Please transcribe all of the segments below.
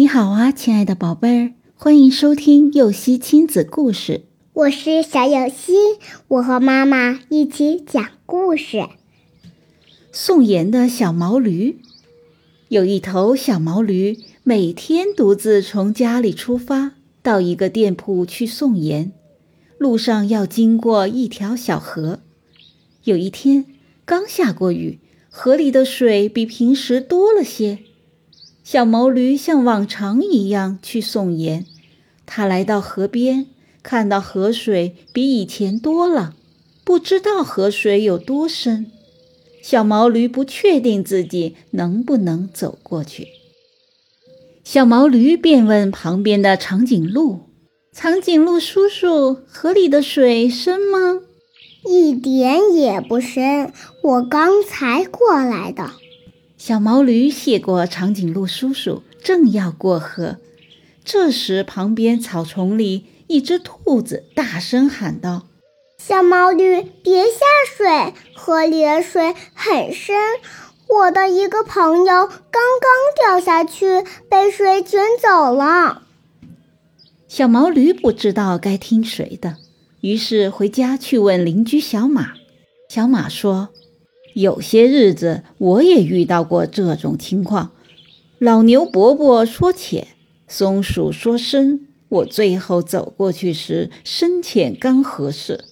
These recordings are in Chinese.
你好啊，亲爱的宝贝儿，欢迎收听幼熙亲子故事。我是小幼熙，我和妈妈一起讲故事。送盐的小毛驴，有一头小毛驴，每天独自从家里出发，到一个店铺去送盐。路上要经过一条小河。有一天，刚下过雨，河里的水比平时多了些。小毛驴像往常一样去送盐。他来到河边，看到河水比以前多了，不知道河水有多深。小毛驴不确定自己能不能走过去。小毛驴便问旁边的长颈鹿。长颈鹿叔叔，河里的水深吗？一点也不深，我刚才过来的。小毛驴谢过长颈鹿叔叔，正要过河，这时旁边草丛里一只兔子大声喊道：“小毛驴，别下水，河里的水很深。我的一个朋友刚刚掉下去，被水卷走了。”小毛驴不知道该听谁的，于是回家去问邻居小马。小马说：“有些日子我也遇到过这种情况。老牛伯伯说浅，松鼠说深，我最后走过去时深浅刚合适。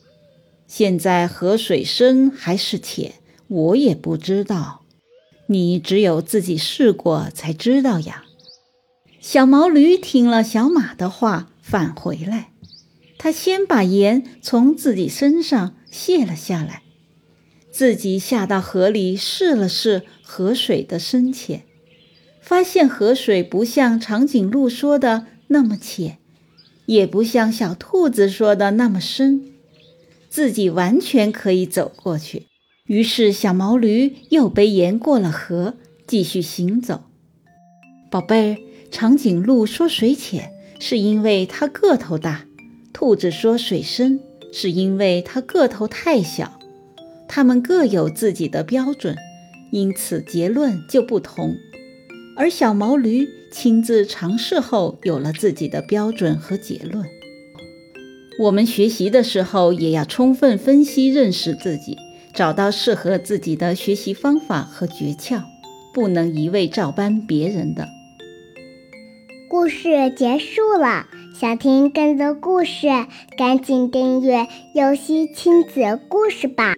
现在河水深还是浅，我也不知道。你只有自己试过才知道呀。”小毛驴听了小马的话，返回来。他先把盐从自己身上卸了下来，自己下到河里试了试河水的深浅，发现河水不像长颈鹿说的那么浅，也不像小兔子说的那么深，自己完全可以走过去。于是，小毛驴又背盐过了河，继续行走。宝贝儿。长颈鹿说：“水浅是因为它个头大。”兔子说：“水深是因为它个头太小。”它们各有自己的标准，因此结论就不同。而小毛驴亲自尝试后，有了自己的标准和结论。我们学习的时候，也要充分分析、认识自己，找到适合自己的学习方法和诀窍，不能一味照搬别人的。故事结束了，想听更多故事，赶紧订阅“游戏亲子故事”吧。